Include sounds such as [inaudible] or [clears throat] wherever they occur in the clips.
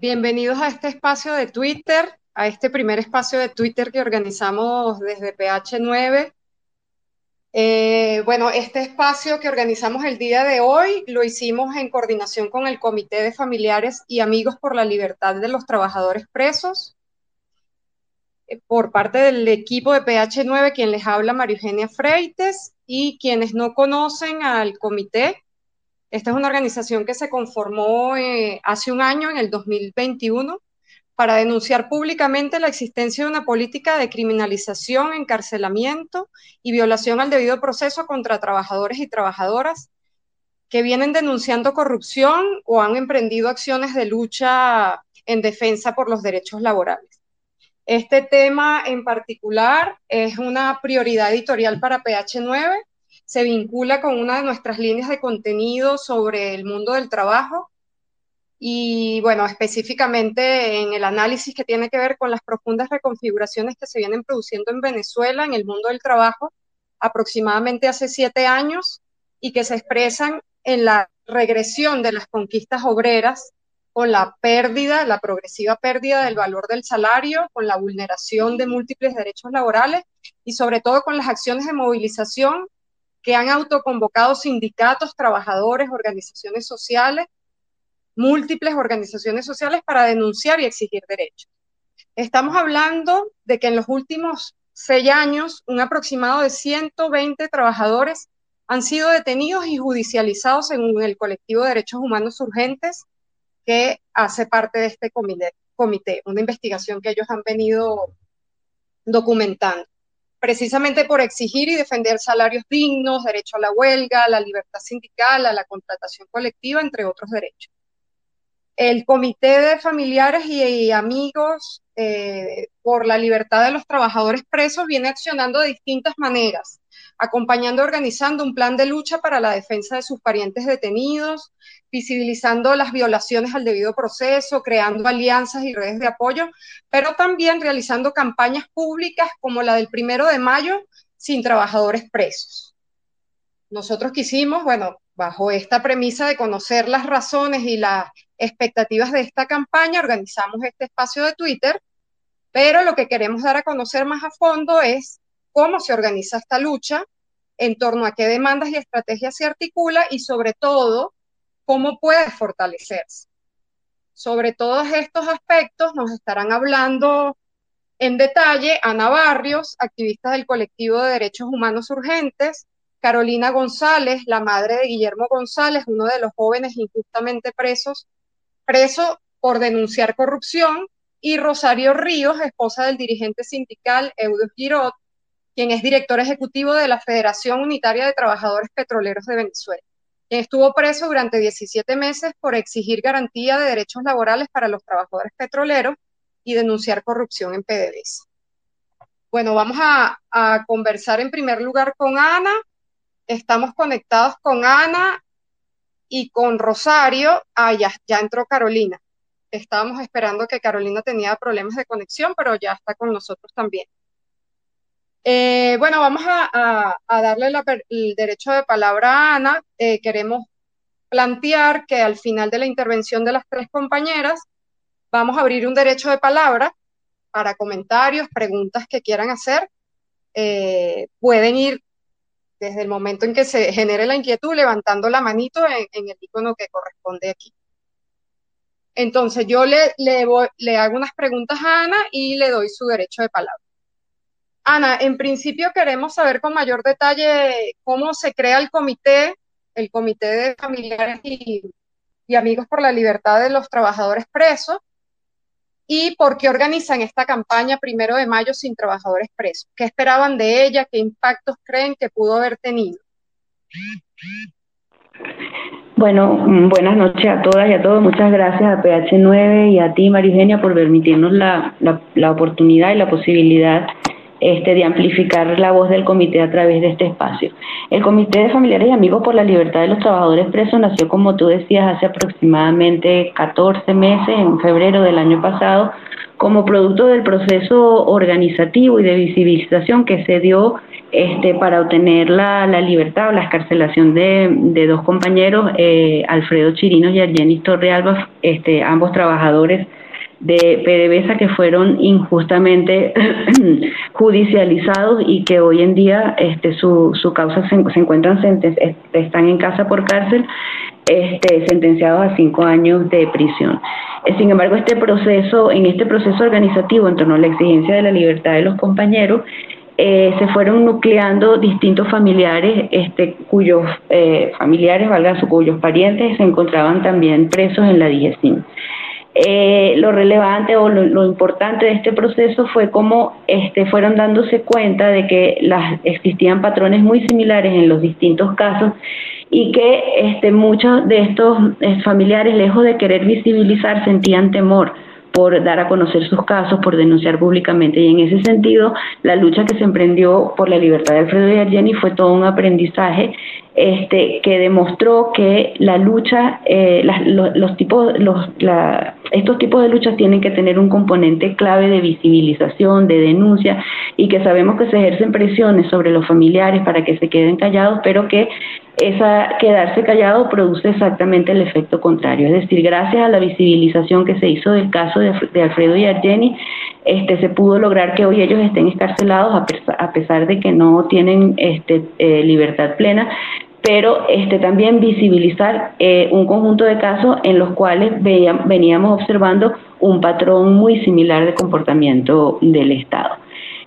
Bienvenidos a este espacio de Twitter, a este primer espacio de Twitter que organizamos desde PH9. Eh, bueno, este espacio que organizamos el día de hoy lo hicimos en coordinación con el Comité de Familiares y Amigos por la Libertad de los Trabajadores Presos, eh, por parte del equipo de PH9, quien les habla María Eugenia Freites, y quienes no conocen al comité, esta es una organización que se conformó eh, hace un año, en el 2021, para denunciar públicamente la existencia de una política de criminalización, encarcelamiento y violación al debido proceso contra trabajadores y trabajadoras que vienen denunciando corrupción o han emprendido acciones de lucha en defensa por los derechos laborales. Este tema en particular es una prioridad editorial para PH9 se vincula con una de nuestras líneas de contenido sobre el mundo del trabajo y, bueno, específicamente en el análisis que tiene que ver con las profundas reconfiguraciones que se vienen produciendo en Venezuela en el mundo del trabajo aproximadamente hace siete años y que se expresan en la regresión de las conquistas obreras con la pérdida, la progresiva pérdida del valor del salario, con la vulneración de múltiples derechos laborales y sobre todo con las acciones de movilización que han autoconvocado sindicatos, trabajadores, organizaciones sociales, múltiples organizaciones sociales para denunciar y exigir derechos. Estamos hablando de que en los últimos seis años un aproximado de 120 trabajadores han sido detenidos y judicializados según el colectivo de derechos humanos urgentes que hace parte de este comité, comité una investigación que ellos han venido documentando precisamente por exigir y defender salarios dignos, derecho a la huelga, la libertad sindical, a la contratación colectiva, entre otros derechos. El Comité de Familiares y, Amigos eh, por la Libertad de los Trabajadores Presos viene accionando de distintas maneras acompañando organizando un plan de lucha para la defensa de sus parientes detenidos, visibilizando las violaciones al debido proceso, creando alianzas y redes de apoyo, pero también realizando campañas públicas como la del primero de mayo sin trabajadores presos. Nosotros quisimos, bueno, bajo esta premisa de conocer las razones y las expectativas de esta campaña, organizamos este espacio de Twitter, pero lo que queremos dar a conocer más a fondo es cómo se organiza esta lucha, en torno a qué demandas y estrategias se articula y sobre todo cómo puede fortalecerse. Sobre todos estos aspectos nos estarán hablando en detalle Ana Barrios, activista del colectivo de derechos humanos urgentes, Carolina González, la madre de Guillermo González, uno de los jóvenes injustamente presos, preso por denunciar corrupción, y Rosario Ríos, esposa del dirigente sindical Eudo Girot, quien es director ejecutivo de la Federación Unitaria de Trabajadores Petroleros de Venezuela, quien estuvo preso durante 17 meses por exigir garantía de derechos laborales para los trabajadores petroleros y denunciar corrupción en PDVSA. Bueno, vamos a, conversar en primer lugar con Ana. Estamos conectados con Ana y con Rosario. Ah, ya, ya entró Carolina. Estábamos esperando que Carolina tenía problemas de conexión, pero ya está con nosotros también. Eh, bueno, vamos a, darle el derecho de palabra a Ana. Eh, queremos plantear que al final de la intervención de las tres compañeras vamos a abrir un derecho de palabra para comentarios, preguntas que quieran hacer. Eh, pueden ir desde el momento en que se genere la inquietud levantando la manito en, el icono que corresponde aquí. Entonces yo le, le hago unas preguntas a Ana y le doy su derecho de palabra. Ana, en principio queremos saber con mayor detalle cómo se crea el comité, el comité de familiares y, amigos por la libertad de los trabajadores presos y por qué organizan esta campaña primero de mayo sin trabajadores presos. ¿Qué esperaban de ella? ¿Qué impactos creen que pudo haber tenido? Bueno, mm, buenas noches a todas y a todos. Muchas gracias a PH9 y a ti, Marigenia, por permitirnos la, la, la oportunidad y la posibilidad este, de amplificar la voz del comité a través de este espacio. El Comité de Familiares y Amigos por la Libertad de los Trabajadores Presos nació, como tú decías, hace aproximadamente 14 meses, en febrero del año pasado, como producto del proceso organizativo y de visibilización que se dio este, para obtener la, libertad o la escarcelación de, dos compañeros, eh, Alfredo Chirinos y Argenis Torrealba, este, ambos trabajadores de PDVSA que fueron injustamente [clears throat] judicializados y que hoy en día este, su, su causa se, encuentran están en casa por cárcel este, sentenciados a cinco años de prisión. Eh, sin embargo, este proceso, en este proceso organizativo en torno a la exigencia de la libertad de los compañeros, eh, se fueron nucleando distintos familiares, este, cuyos eh, familiares, valga su, cuyos parientes se encontraban también presos en la DIGESIN. Eh, lo relevante o lo, importante de este proceso fue cómo este, fueron dándose cuenta de que las, existían patrones muy similares en los distintos casos y que este, muchos de estos eh, familiares, lejos de querer visibilizar, sentían temor por dar a conocer sus casos, por denunciar públicamente. Y en ese sentido, la lucha que se emprendió por la libertad de Alfredo y Argeni fue todo un aprendizaje este, que demostró que la lucha, eh, los, tipos, los, estos tipos de luchas tienen que tener un componente clave de visibilización, de denuncia, y que sabemos que se ejercen presiones sobre los familiares para que se queden callados, pero que esa quedarse callado produce exactamente el efecto contrario. Es decir, gracias a la visibilización que se hizo del caso de, Alfredo y Argeni, este, se pudo lograr que hoy ellos estén escarcelados a, pesar de que no tienen este, eh, libertad plena, pero este, también visibilizar eh, un conjunto de casos en los cuales veníamos observando un patrón muy similar de comportamiento del Estado.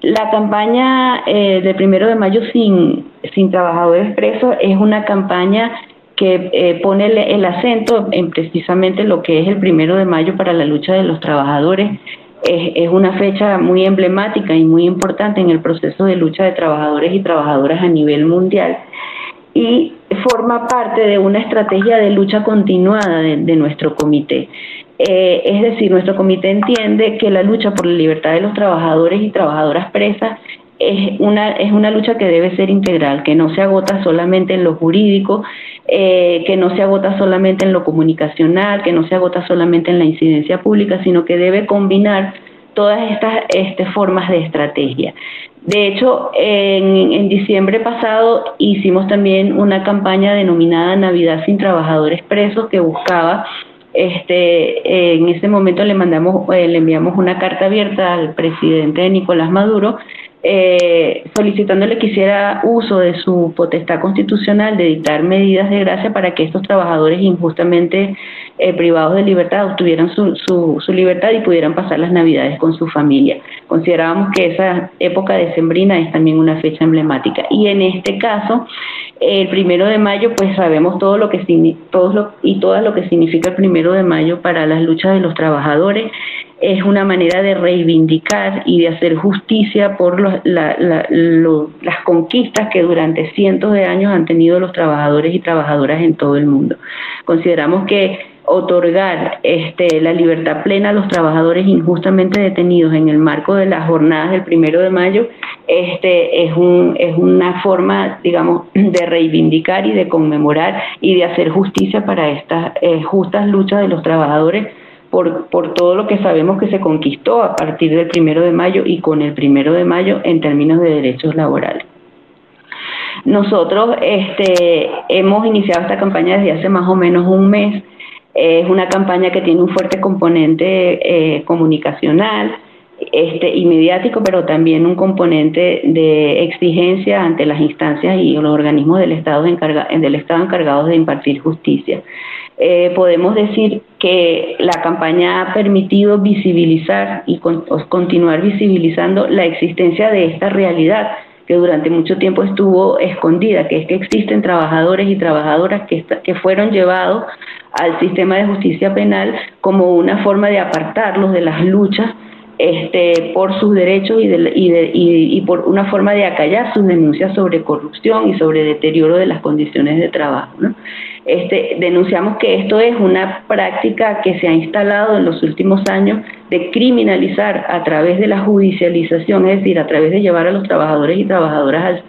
La campaña eh, del primero de mayo sin, sin trabajadores presos es una campaña que eh, pone el, acento en precisamente lo que es el primero de mayo para la lucha de los trabajadores. Es, una fecha muy emblemática y muy importante en el proceso de lucha de trabajadores y trabajadoras a nivel mundial y forma parte de una estrategia de lucha continuada de nuestro comité. Eh, es decir, nuestro comité entiende que la lucha por la libertad de los trabajadores y trabajadoras presas es una, es una lucha que debe ser integral, que no se agota solamente en lo jurídico, eh, que no se agota solamente en lo comunicacional, que no se agota solamente en la incidencia pública, sino que debe combinar todas estas este, formas de estrategia. De hecho, en, en, diciembre pasado hicimos también una campaña denominada Navidad sin Trabajadores Presos que buscaba este, en ese momento le mandamos, eh, le enviamos una carta abierta al presidente Nicolás Maduro eh, solicitándole que hiciera uso de su potestad constitucional de dictar medidas de gracia para que estos trabajadores injustamente eh, privados de libertad obtuvieran su, su, su, libertad y pudieran pasar las navidades con su familia. Considerábamos que esa época decembrina es también una fecha emblemática. Y en este caso, el primero de mayo, pues sabemos todo lo que todo lo, y todo lo que significa el primero de mayo para las luchas de los trabajadores es una manera de reivindicar y de hacer justicia por las conquistas que durante cientos de años han tenido los trabajadores y trabajadoras en todo el mundo. Consideramos que otorgar este, la libertad plena a los trabajadores injustamente detenidos en el marco de las jornadas del primero de mayo este, es, un, es una forma, digamos, de reivindicar y de conmemorar y de hacer justicia para estas eh, justas luchas de los trabajadores por, por todo lo que sabemos que se conquistó a partir del primero de mayo y con el primero de mayo en términos de derechos laborales. Nosotros este, hemos iniciado esta campaña desde hace más o menos un mes. Es una campaña que tiene un fuerte componente eh, comunicacional este, y mediático, pero también un componente de exigencia ante las instancias y los organismos del Estado, del Estado encargados de impartir justicia. Eh, podemos decir que la campaña ha permitido visibilizar y continuar visibilizando la existencia de esta realidad que durante mucho tiempo estuvo escondida, que es que existen trabajadores y trabajadoras que, fueron llevados al sistema de justicia penal como una forma de apartarlos de las luchas este, por sus derechos y, por una forma de acallar sus denuncias sobre corrupción y sobre deterioro de las condiciones de trabajo. Este, denunciamos que esto es una práctica que se ha instalado en los últimos años de criminalizar a través de la judicialización, es decir, a través de llevar a los trabajadores y trabajadoras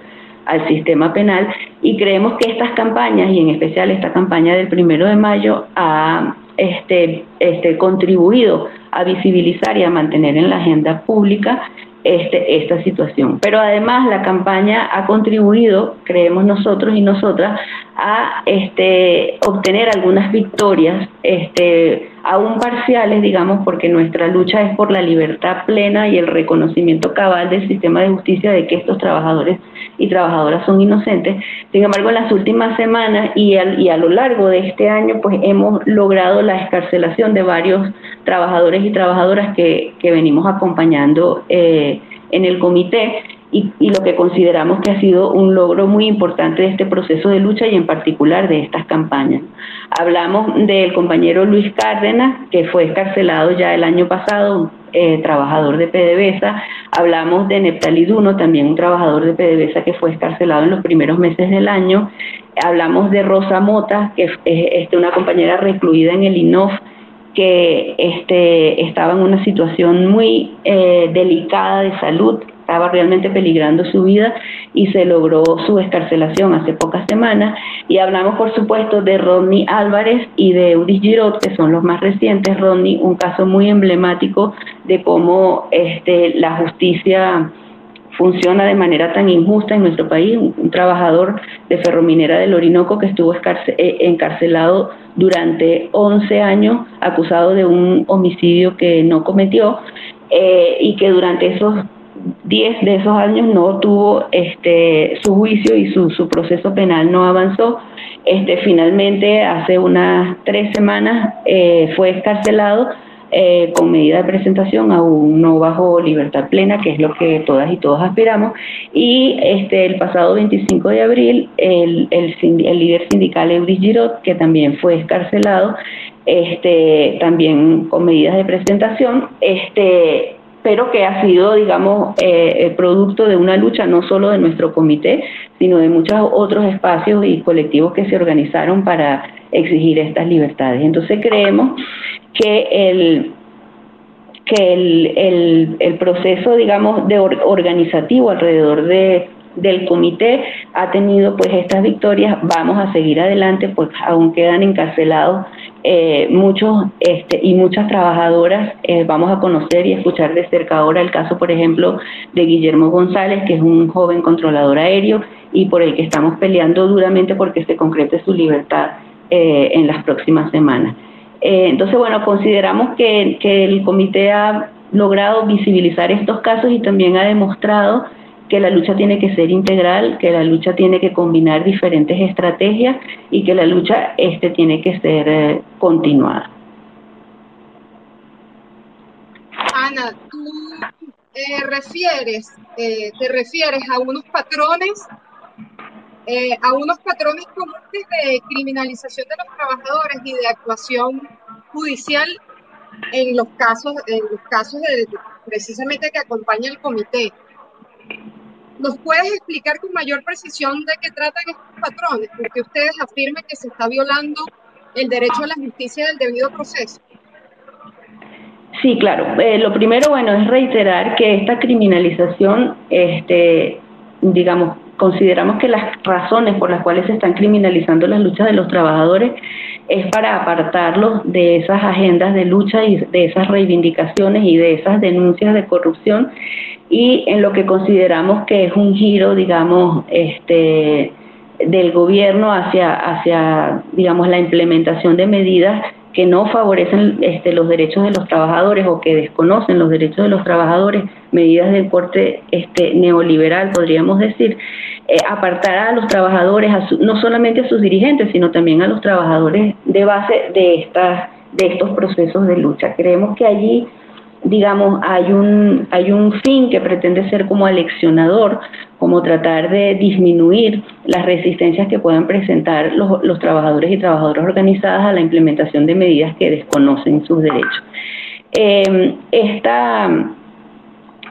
al, sistema penal. Y creemos que estas campañas y en especial esta campaña del primero de mayo ha este, este, contribuido a visibilizar y a mantener en la agenda pública este, esta situación. Pero además la campaña ha contribuido, creemos nosotros y nosotras, a este, obtener algunas victorias, este, aún parciales, digamos, porque nuestra lucha es por la libertad plena y el reconocimiento cabal del sistema de justicia de que estos trabajadores y trabajadoras son inocentes. Sin embargo, en las últimas semanas y, a lo largo de este año, pues hemos logrado la escarcelación de varios trabajadores y trabajadoras que, que venimos acompañando eh, en el comité y, lo que consideramos que ha sido un logro muy importante de este proceso de lucha y en particular de estas campañas. Hablamos del compañero Luis Cárdenas, que fue escarcelado ya el año pasado, eh, trabajador de PDVSA. Hablamos de Neptali Duno, también un trabajador de PDVSA que fue escarcelado en los primeros meses del año. Hablamos de Rosa Mota, que es este, una compañera recluida en el INOF, que este, estaba en una situación muy eh, delicada de salud, estaba realmente peligrando su vida y se logró su escarcelación hace pocas semanas. Y hablamos, por supuesto, de Rodney Álvarez y de Eudis Girot, que son los más recientes. Rodney, un caso muy emblemático de cómo este, la justicia funciona de manera tan injusta en nuestro país. Un, trabajador de Ferrominera del Orinoco que estuvo eh, encarcelado durante 11 años acusado de un homicidio que no cometió eh, y que durante esos 10 de esos años no tuvo este su juicio y su, su proceso penal no avanzó. Este, finalmente, hace unas tres semanas eh, fue escarcelado eh, con medida de presentación aún no bajo libertad plena, que es lo que todas y todos aspiramos. Y este, el pasado 25 de abril, el, el, líder sindical Eudis Girot, que también fue escarcelado, este, también con medidas de presentación, este, pero que ha sido, digamos, eh, producto de una lucha no solo de nuestro comité, sino de muchos otros espacios y colectivos que se organizaron para exigir estas libertades. Entonces creemos que el que el, el, proceso, digamos, de organizativo alrededor de, del comité ha tenido pues estas victorias, vamos a seguir adelante, pues aún quedan encarcelados eh, muchos este, y muchas trabajadoras, eh, vamos a conocer y escuchar de cerca ahora el caso, por ejemplo, de Guillermo González, que es un joven controlador aéreo y por el que estamos peleando duramente porque se concrete su libertad eh, en las próximas semanas. Entonces, bueno, consideramos que, el comité ha logrado visibilizar estos casos y también ha demostrado que la lucha tiene que ser integral, que la lucha tiene que combinar diferentes estrategias y que la lucha este, tiene que ser eh, continuada. Ana, tú refieres, te refieres a unos patrones eh, a unos patrones comunes de criminalización de los trabajadores y de actuación judicial en los casos, en los casos de, precisamente que acompaña el comité. ¿Nos puedes explicar con mayor precisión de qué tratan estos patrones? Porque ustedes afirman que se está violando el derecho a la justicia del debido proceso. Sí, claro. Eh, lo primero, bueno, es reiterar que esta criminalización, este, digamos, consideramos que las razones por las cuales se están criminalizando las luchas de los trabajadores es para apartarlos de esas agendas de lucha y de esas reivindicaciones y de esas denuncias de corrupción y en lo que consideramos que es un giro, digamos, este del gobierno hacia hacia digamos la implementación de medidas que no favorecen este, los derechos de los trabajadores o que desconocen los derechos de los trabajadores, medidas del corte este, neoliberal, podríamos decir, eh, apartar a los trabajadores, no solamente a sus dirigentes, sino también a los trabajadores de base de, estas, de estos procesos de lucha. Creemos que allí digamos, hay un, hay un fin que pretende ser como aleccionador, como tratar de disminuir las resistencias que puedan presentar los, los trabajadores y trabajadoras organizadas a la implementación de medidas que desconocen sus derechos. Eh, esta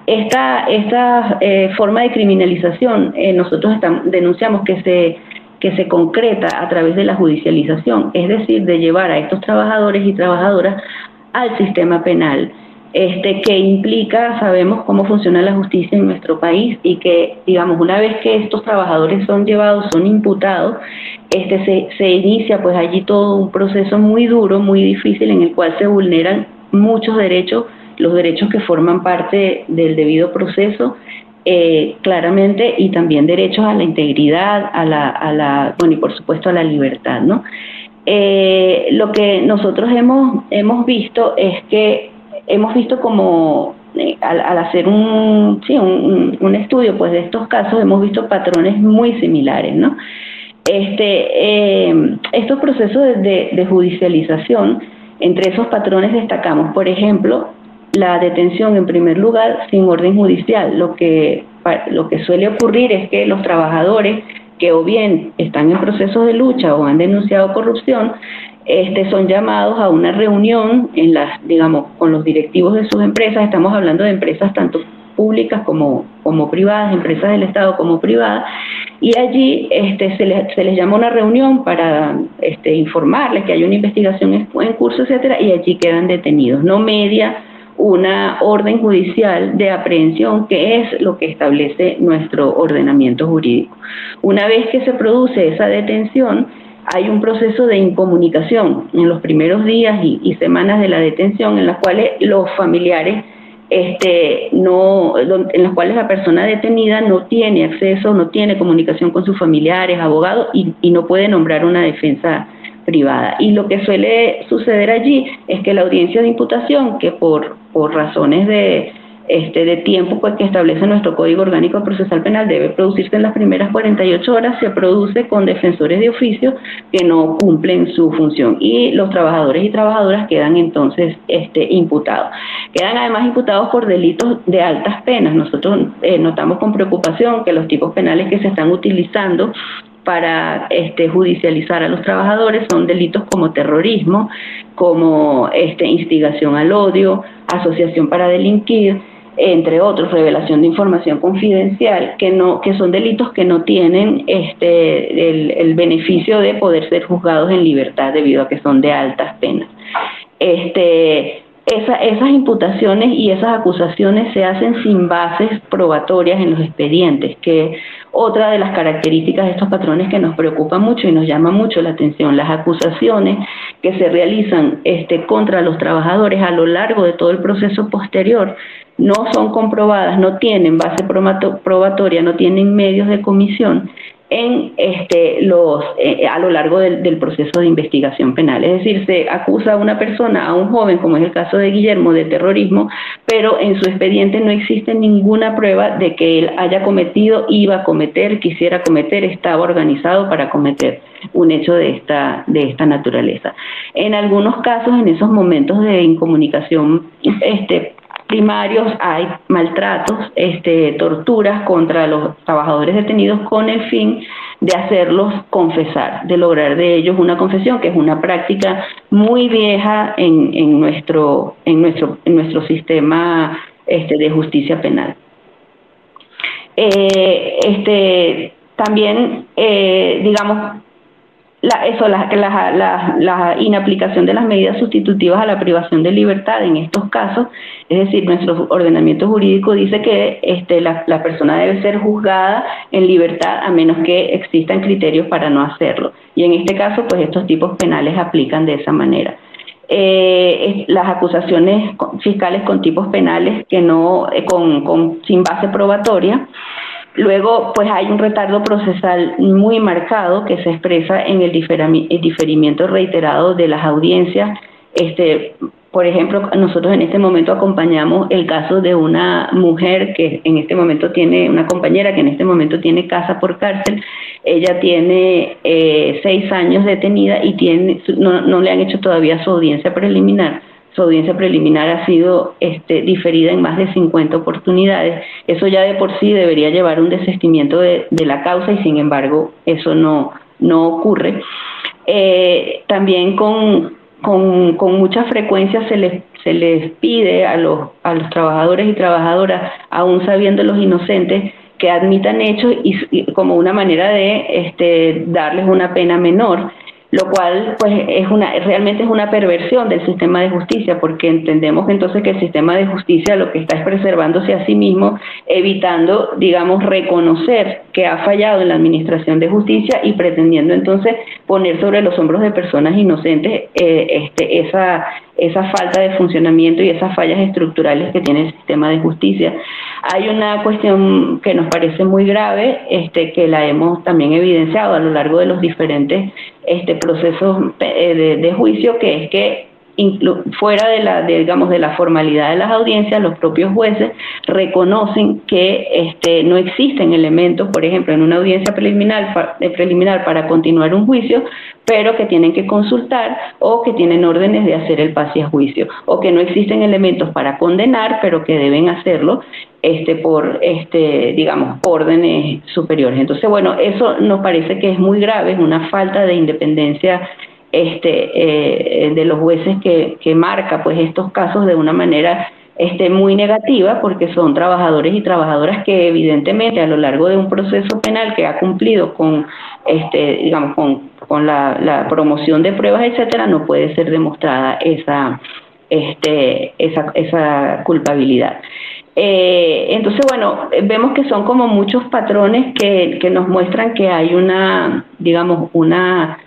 esta, esta eh, forma de criminalización eh, nosotros estamos, denunciamos que se, que se concreta a través de la judicialización, es decir, de llevar a estos trabajadores y trabajadoras al sistema penal este, que implica, sabemos cómo funciona la justicia en nuestro país y que, digamos, una vez que estos trabajadores son llevados, son imputados, este, se, se inicia pues allí todo un proceso muy duro, muy difícil, en el cual se vulneran muchos derechos, los derechos que forman parte del debido proceso, eh, claramente, y también derechos a la integridad, a la, a la, bueno, y por supuesto a la libertad, ¿no? Eh, lo que nosotros hemos, hemos visto es que hemos visto como eh, al, hacer un, sí, un, un, estudio pues de estos casos hemos visto patrones muy similares, ¿no? Este, eh, estos procesos de, de, judicialización, entre esos patrones destacamos, por ejemplo, la detención en primer lugar sin orden judicial. Lo que, lo que suele ocurrir es que los trabajadores que o bien están en procesos de lucha o han denunciado corrupción, este, son llamados a una reunión en las, digamos, con los directivos de sus empresas, estamos hablando de empresas tanto públicas como, como privadas, empresas del Estado como privadas, y allí este, se, les, se les llama una reunión para este, informarles que hay una investigación en curso, etcétera, y allí quedan detenidos. No media una orden judicial de aprehensión, que es lo que establece nuestro ordenamiento jurídico. Una vez que se produce esa detención, hay un proceso de incomunicación en los primeros días y, semanas de la detención en las cuales los familiares este, no, en las cuales la persona detenida no tiene acceso, no tiene comunicación con sus familiares, abogados y, y no puede nombrar una defensa privada. Y lo que suele suceder allí es que la audiencia de imputación, que por, por razones de, este, de tiempo pues, que establece nuestro Código Orgánico Procesal Penal debe producirse en las primeras 48 horas, se produce con defensores de oficio que no cumplen su función y los trabajadores y trabajadoras quedan entonces este, imputados. Quedan además imputados por delitos de altas penas. Nosotros eh, notamos con preocupación que los tipos penales que se están utilizando para este, judicializar a los trabajadores son delitos como terrorismo, como este, instigación al odio, asociación para delinquir, entre otros, revelación de información confidencial, que no, que son delitos que no tienen este el, el beneficio de poder ser juzgados en libertad debido a que son de altas penas. Este, esa, esas imputaciones y esas acusaciones se hacen sin bases probatorias en los expedientes, que otra de las características de estos patrones que nos preocupa mucho y nos llama mucho la atención. Las acusaciones que se realizan este, contra los trabajadores a lo largo de todo el proceso posterior no son comprobadas, no tienen base probatoria, no tienen medios de comisión en este, los, eh, a lo largo del, del, proceso de investigación penal. Es decir, se acusa a una persona, a un joven, como es el caso de Guillermo, de terrorismo, pero en su expediente no existe ninguna prueba de que él haya cometido, iba a cometer, quisiera cometer, estaba organizado para cometer un hecho de esta, de esta naturaleza. En algunos casos, en esos momentos de incomunicación este, primarios hay maltratos, este, torturas contra los trabajadores detenidos con el fin de hacerlos confesar, de lograr de ellos una confesión, que es una práctica muy vieja en, nuestro sistema este, de justicia penal. Eh, este, también, eh, digamos, la, eso, la, la, la, inaplicación de las medidas sustitutivas a la privación de libertad en estos casos, es decir, nuestro ordenamiento jurídico dice que este, la, persona debe ser juzgada en libertad a menos que existan criterios para no hacerlo. Y en este caso, pues estos tipos penales aplican de esa manera. Eh, las acusaciones fiscales con tipos penales que no, eh, con, con, sin base probatoria, Luego, pues hay un retardo procesal muy marcado que se expresa en el diferimiento reiterado de las audiencias. Este, por ejemplo, nosotros en este momento acompañamos el caso de una mujer que en este momento tiene, una compañera que en este momento tiene casa por cárcel. Ella tiene eh, seis años detenida y tiene, no, no le han hecho todavía su audiencia preliminar su audiencia preliminar ha sido este, diferida en más de 50 oportunidades. Eso ya de por sí debería llevar un desestimiento de, la causa y sin embargo eso no, no ocurre. Eh, también con, con, con, mucha frecuencia se les, se les pide a los, a los trabajadores y trabajadoras, aún sabiendo los inocentes, que admitan hechos y como una manera de este, darles una pena menor lo cual pues es una realmente es una perversión del sistema de justicia porque entendemos entonces que el sistema de justicia lo que está es preservándose a sí mismo evitando digamos reconocer que ha fallado en la administración de justicia y pretendiendo entonces poner sobre los hombros de personas inocentes eh, este esa esa falta de funcionamiento y esas fallas estructurales que tiene el sistema de justicia. Hay una cuestión que nos parece muy grave, este, que la hemos también evidenciado a lo largo de los diferentes este, procesos eh, de juicio, que es que fuera de la digamos de la formalidad de las audiencias los propios jueces reconocen que este, no existen elementos por ejemplo en una audiencia preliminar preliminar para continuar un juicio pero que tienen que consultar o que tienen órdenes de hacer el pase a juicio o que no existen elementos para condenar pero que deben hacerlo este por este digamos órdenes superiores. Entonces bueno eso nos parece que es muy grave es una falta de independencia este, eh, de los jueces que, marca pues estos casos de una manera este, muy negativa porque son trabajadores y trabajadoras que evidentemente a lo largo de un proceso penal que ha cumplido con este digamos con, la, promoción de pruebas etcétera no puede ser demostrada esa este esa, esa culpabilidad. Eh, entonces bueno vemos que son como muchos patrones que, que nos muestran que hay una digamos una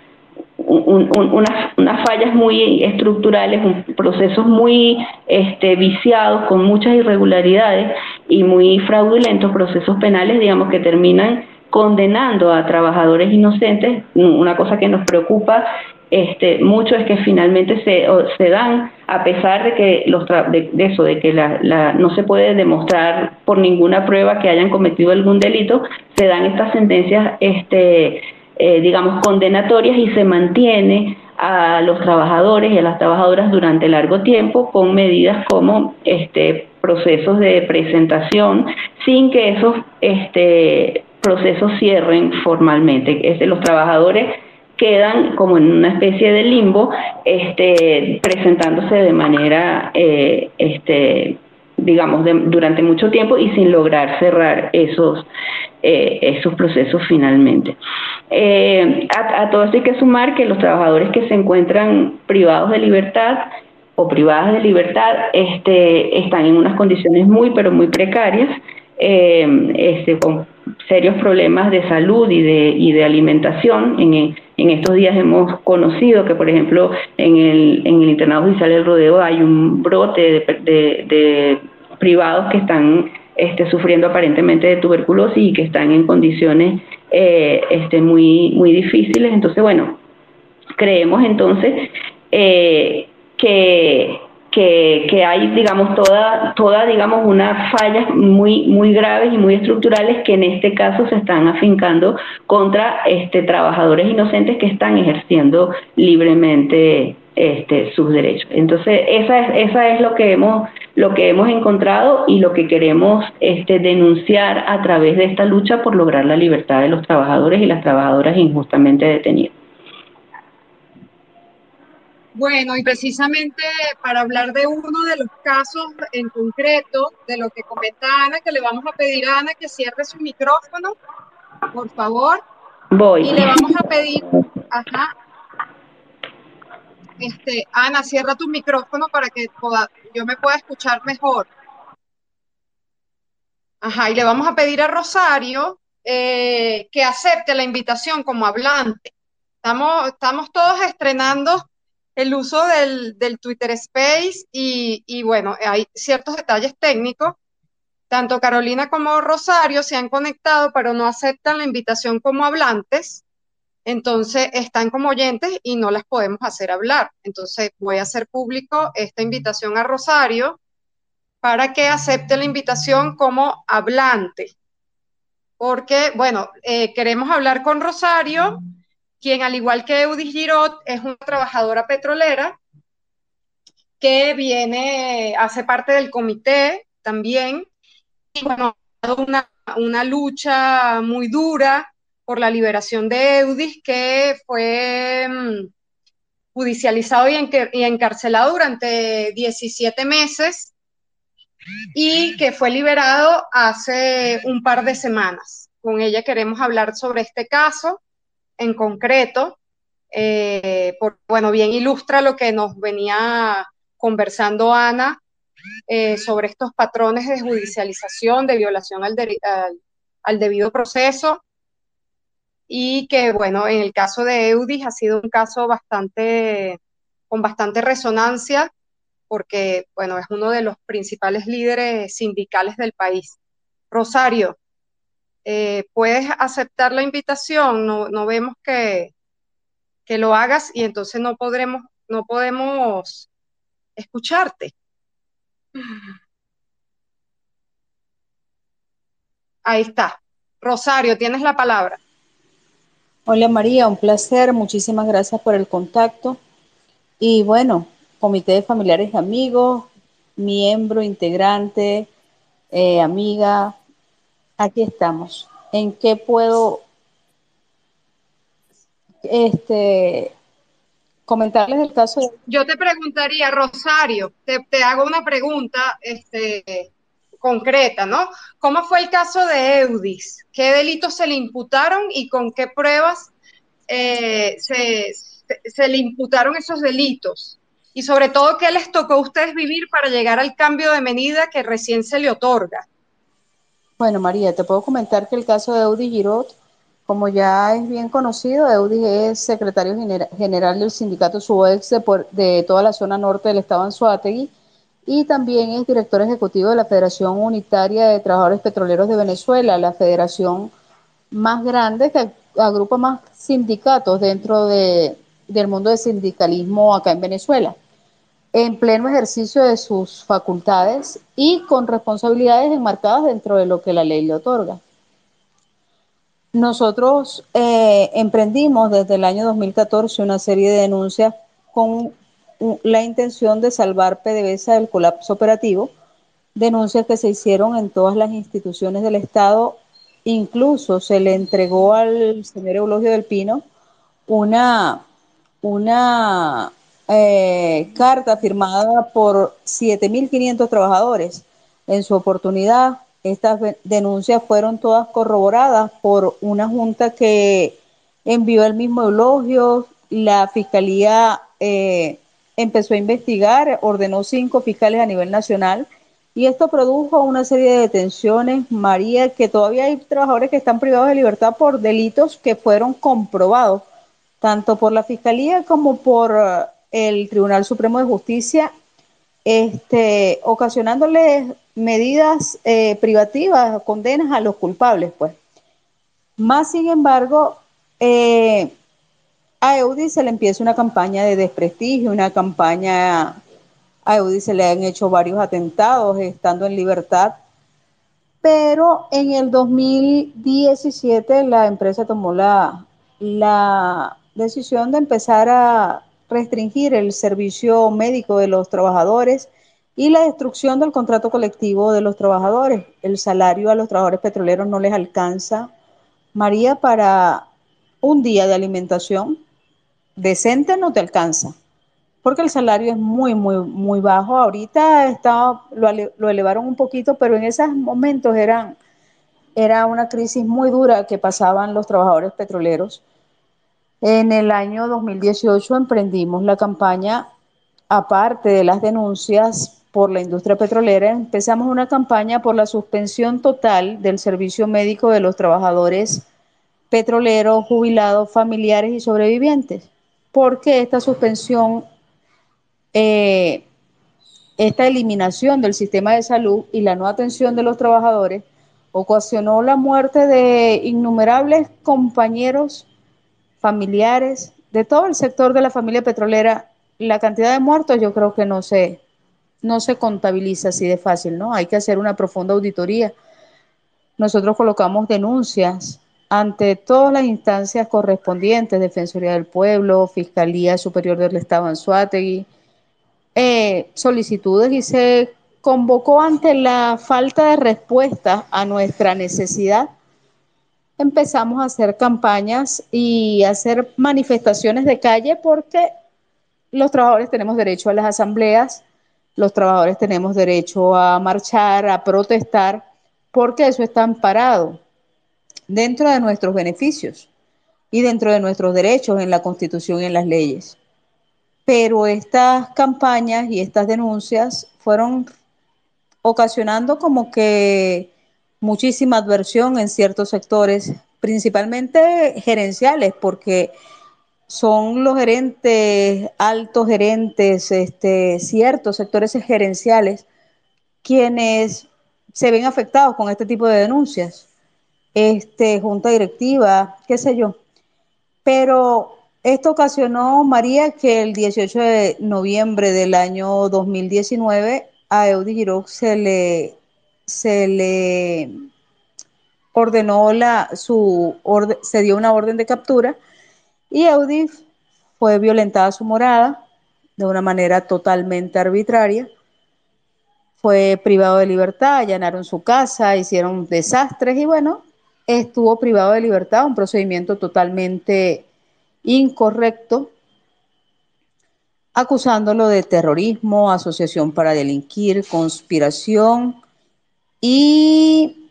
unas, fallas muy estructurales, procesos muy este, viciados, con muchas irregularidades y muy fraudulentos, procesos penales, digamos, que terminan condenando a trabajadores inocentes. Una cosa que nos preocupa este, mucho es que finalmente se, se dan, a pesar de que los de, eso, de que la, no se puede demostrar por ninguna prueba que hayan cometido algún delito, se dan estas sentencias este, eh, digamos, condenatorias y se mantiene a los trabajadores y a las trabajadoras durante largo tiempo con medidas como este procesos de presentación sin que esos este procesos cierren formalmente. Este, los trabajadores quedan como en una especie de limbo, este, presentándose de manera eh, este, digamos, durante mucho tiempo y sin lograr cerrar esos, eh, esos procesos finalmente. Eh, a, todo esto hay que sumar que los trabajadores que se encuentran privados de libertad o privadas de libertad este, están en unas condiciones muy, pero muy precarias, eh, este, con serios problemas de salud y de, y de alimentación. En, en estos días hemos conocido que, por ejemplo, en el, en el internado judicial del Rodeo hay un brote de, privados que están este, sufriendo aparentemente de tuberculosis y que están en condiciones eh, este, muy, muy difíciles. Entonces, bueno, creemos entonces eh, que que, hay, digamos, toda, toda, digamos, unas fallas muy, muy graves y muy estructurales que en este caso se están afincando contra este, trabajadores inocentes que están ejerciendo libremente este, sus derechos. Entonces, esa es, esa es lo que hemos, lo que hemos encontrado y lo que queremos este, denunciar a través de esta lucha por lograr la libertad de los trabajadores y las trabajadoras injustamente detenidos. Bueno, y precisamente para hablar de uno de los casos en concreto, de lo que comenta Ana, que le vamos a pedir a Ana que cierre su micrófono, por favor. Voy. Y le vamos a pedir, ajá, este, Ana, cierra tu micrófono para que yo me pueda escuchar mejor. Ajá, y le vamos a pedir a Rosario eh, que acepte la invitación como hablante. Estamos, estamos todos estrenando el uso del, Twitter Space y, bueno, hay ciertos detalles técnicos. Tanto Carolina como Rosario se han conectado, pero no aceptan la invitación como hablantes. Entonces están como oyentes y no las podemos hacer hablar. Entonces voy a hacer público esta invitación a Rosario para que acepte la invitación como hablante. Porque, bueno, eh, queremos hablar con Rosario quien al igual que Eudis Girot es una trabajadora petrolera que viene, hace parte del comité también, y bueno, una, una lucha muy dura por la liberación de Eudis, que fue mm, judicializado y, encarcelado durante 17 meses y que fue liberado hace un par de semanas. Con ella queremos hablar sobre este caso en concreto. eh, porque, bueno, bien ilustra lo que nos venía conversando Ana eh, sobre estos patrones de judicialización, de violación al, debido proceso, y que, bueno, en el caso de Eudis ha sido un caso bastante, con bastante resonancia, porque, bueno, es uno de los principales líderes sindicales del país. Rosario, eh, ¿puedes aceptar la invitación? No, no vemos que, que lo hagas y entonces no podremos, no podemos escucharte. [laughs] Ahí está. Rosario, tienes la palabra. Hola María, un placer. Muchísimas gracias por el contacto. Y bueno, comité de familiares y amigos, miembro, integrante, eh, amiga, aquí estamos. ¿En qué puedo este, comentarles el caso de... Yo te preguntaría, Rosario, te, te hago una pregunta este, concreta, ¿no? ¿Cómo fue el caso de Eudis? ¿Qué delitos se le imputaron y con qué pruebas eh, se, se, le imputaron esos delitos? Y sobre todo, ¿qué les tocó a ustedes vivir para llegar al cambio de medida que recién se le otorga? Bueno, María, te puedo comentar que el caso de Eudis Girot como ya es bien conocido, Eudis es secretario general del sindicato SUEX de, de, toda la zona norte del estado Anzuategui y también es director ejecutivo de la Federación Unitaria de Trabajadores Petroleros de Venezuela, la federación más grande que agrupa más sindicatos dentro de, del mundo del sindicalismo acá en Venezuela, en pleno ejercicio de sus facultades y con responsabilidades enmarcadas dentro de lo que la ley le otorga. Nosotros eh, emprendimos desde el año 2014 una serie de denuncias con la intención de salvar PDVSA del colapso operativo, denuncias que se hicieron en todas las instituciones del Estado, incluso se le entregó al señor Eulogio del Pino una, una eh, carta firmada por 7.500 trabajadores en su oportunidad estas denuncias fueron todas corroboradas por una junta que envió el mismo elogio. La fiscalía eh, empezó a investigar, ordenó cinco fiscales a nivel nacional y esto produjo una serie de detenciones, María, que todavía hay trabajadores que están privados de libertad por delitos que fueron comprobados, tanto por la Fiscalía como por eh, el Tribunal Supremo de Justicia, este, ocasionándoles medidas eh, privativas, condenas a los culpables, pues. Más sin embargo, eh, a Eudi se le empieza una campaña de desprestigio, una campaña, a Eudi se le han hecho varios atentados estando en libertad, pero en el 2017 la empresa tomó la, la decisión de empezar a restringir el servicio médico de los trabajadores y la destrucción del contrato colectivo de los trabajadores. El salario a los trabajadores petroleros no les alcanza, María, para un día de alimentación decente no te alcanza, porque el salario es muy, muy, muy bajo. Ahorita está, lo, elevaron un poquito, pero en esos momentos eran, era una crisis muy dura que pasaban los trabajadores petroleros. En el año 2018 emprendimos la campaña, aparte de las denuncias por la industria petrolera, empezamos una campaña por la suspensión total del servicio médico de los trabajadores petroleros, jubilados, familiares y sobrevivientes, porque esta suspensión, eh, esta eliminación del sistema de salud y la no atención de los trabajadores ocasionó la muerte de innumerables compañeros, familiares, de todo el sector de la familia petrolera. La cantidad de muertos yo creo que no se, no se contabiliza así de fácil, ¿no? Hay que hacer una profunda auditoría. Nosotros colocamos denuncias ante todas las instancias correspondientes, Defensoría del Pueblo, Fiscalía Superior del Estado en Suátegui, eh, solicitudes y se convocó ante la falta de respuesta a nuestra necesidad. Empezamos a hacer campañas y hacer manifestaciones de calle porque los trabajadores tenemos derecho a las asambleas, los trabajadores tenemos derecho a marchar, a protestar, porque eso está amparado dentro de nuestros beneficios. y dentro de nuestros derechos en la Constitución y en las leyes. Pero estas campañas y estas denuncias fueron ocasionando como que muchísima adversión en ciertos sectores, principalmente gerenciales, porque son los gerentes, altos gerentes, este, ciertos sectores gerenciales, quienes se ven afectados con este tipo de denuncias. Este, junta directiva, qué sé yo. Pero esto ocasionó, María, que el 18 de noviembre del año 2019 a Eudi Giroux se le, se le ordenó la, su orden, se dio una orden de captura y Eudi fue violentada su morada de una manera totalmente arbitraria. Fue privado de libertad, allanaron su casa, hicieron desastres y bueno, estuvo privado de libertad, un procedimiento totalmente incorrecto, acusándolo de terrorismo, asociación para delinquir, conspiración y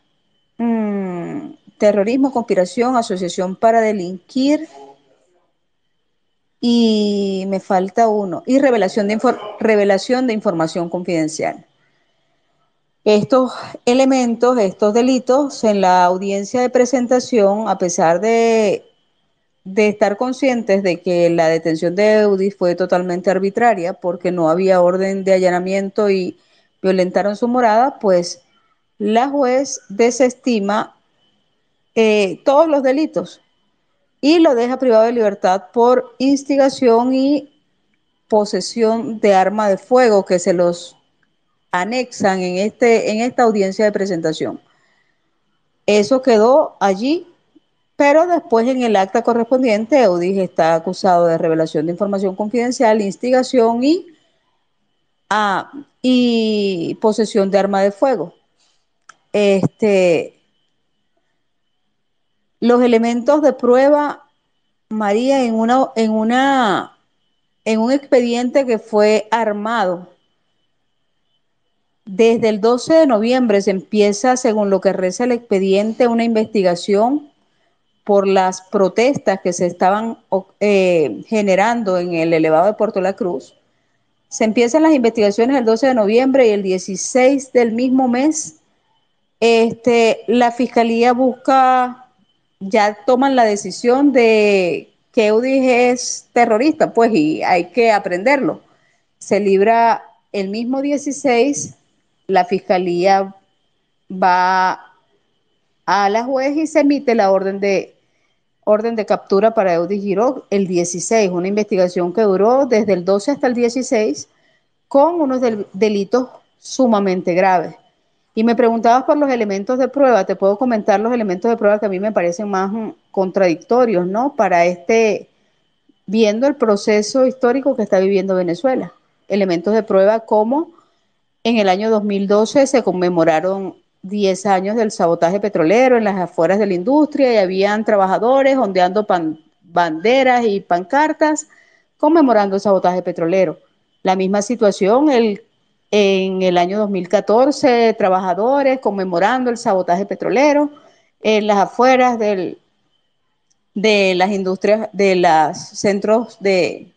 mmm, terrorismo, conspiración, asociación para delinquir y me falta uno, y revelación de, revelación de información confidencial. Estos elementos, estos delitos, en la audiencia de presentación, a pesar de, de estar conscientes de que la detención de Eudis fue totalmente arbitraria porque no había orden de allanamiento y violentaron su morada, pues la juez desestima eh, todos los delitos y lo deja privado de libertad por instigación y posesión de arma de fuego que se los anexan en, este, en esta audiencia de presentación. Eso quedó allí, pero después en el acta correspondiente, Eudis está acusado de revelación de información confidencial, instigación y, ah, y posesión de arma de fuego. Este, los elementos de prueba, María, en una, en una, en un expediente que fue armado. Desde el 12 de noviembre se empieza, según lo que reza el expediente, una investigación por las protestas que se estaban eh, generando en el elevado de Puerto La Cruz. Se empiezan las investigaciones el 12 de noviembre y el 16 del mismo mes, este, la fiscalía busca ya toman la decisión de que Eudis es terrorista, pues, y hay que aprenderlo. Se libra el mismo 16, la fiscalía va a la juez y se emite la orden de orden de captura para Eudis Giro el 16, una investigación que duró desde el 12 hasta el 16 con unos delitos sumamente graves. Y me preguntabas por los elementos de prueba. Te puedo comentar los elementos de prueba que a mí me parecen más contradictorios, ¿no? Para este, viendo el proceso histórico que está viviendo Venezuela. Elementos de prueba como en el año 2012 se conmemoraron 10 años del sabotaje petrolero en las afueras de la industria y habían trabajadores ondeando banderas y pancartas conmemorando el sabotaje petrolero. La misma situación en el año 2014, trabajadores conmemorando el sabotaje petrolero en las afueras de las industrias, de los centros de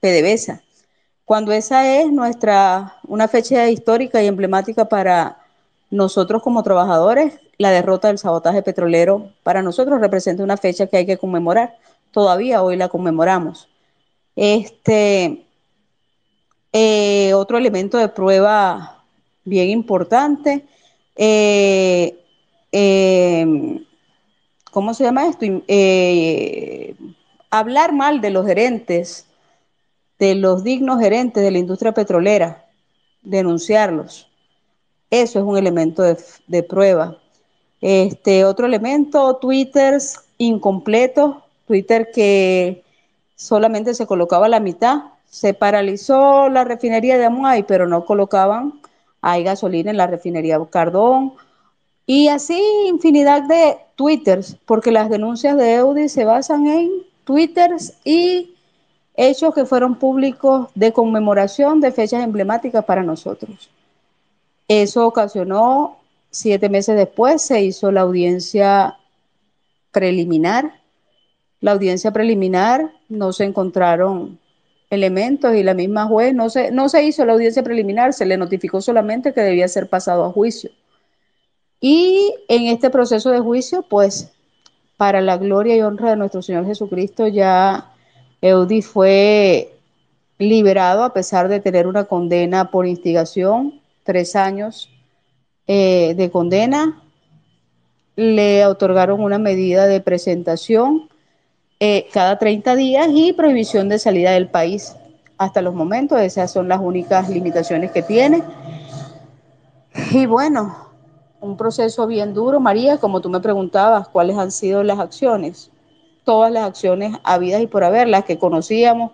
PDVSA. Cuando esa es nuestra, una fecha histórica y emblemática para nosotros como trabajadores, la derrota del sabotaje petrolero para nosotros representa una fecha que hay que conmemorar. Todavía hoy la conmemoramos. Este, eh, otro elemento de prueba bien importante. Eh, eh, ¿Cómo se llama esto? hablar mal de los gerentes, de los dignos gerentes de la industria petrolera, denunciarlos. Eso es un elemento de, de prueba. Este, otro elemento, twitters incompletos, Twitter que solamente se colocaba la mitad se paralizó la refinería de Amuay, pero no colocaban, hay gasolina en la refinería Cardón. Y así infinidad de twitters, porque las denuncias de Eudi se basan en twitters y hechos que fueron públicos de conmemoración de fechas emblemáticas para nosotros. Eso ocasionó, siete meses después, se hizo la audiencia preliminar la audiencia preliminar, no se encontraron elementos y la misma juez no se, no se hizo la audiencia preliminar, se le notificó solamente que debía ser pasado a juicio. Y en este proceso de juicio, pues, para la gloria y honra de nuestro Señor Jesucristo, ya Eudi fue liberado a pesar de tener una condena por instigación, tres años eh, de condena. Le otorgaron una medida de presentación eh, cada 30 días y prohibición de salida del país. Hasta los momentos, esas son las únicas limitaciones que tiene. Y bueno, un proceso bien duro. María, como tú me preguntabas, ¿cuáles han sido las acciones? Todas las acciones habidas y por haber, las que conocíamos,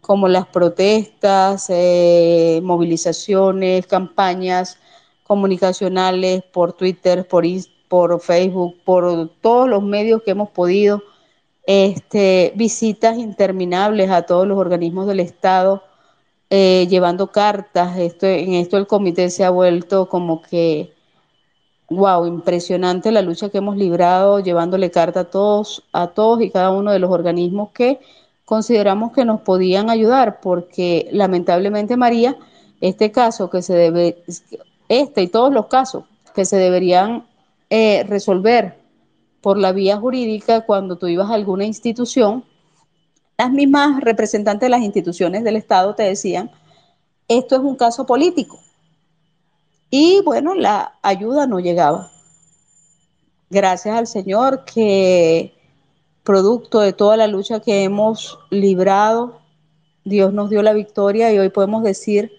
como las protestas, eh, movilizaciones, campañas comunicacionales por Twitter, por, Facebook, por todos los medios que hemos podido, este, visitas interminables a todos los organismos del Estado, eh, llevando cartas. Esto, en esto el comité se ha vuelto como que wow, impresionante la lucha que hemos librado llevándole carta a todos, a todos y cada uno de los organismos que consideramos que nos podían ayudar, porque lamentablemente María, este caso que se debe, este y todos los casos que se deberían eh, resolver por la vía jurídica cuando tú ibas a alguna institución, las mismas representantes de las instituciones del Estado te decían, esto es un caso político y bueno, la ayuda no llegaba. Gracias al Señor que producto de toda la lucha que hemos librado, Dios nos dio la victoria y hoy podemos decir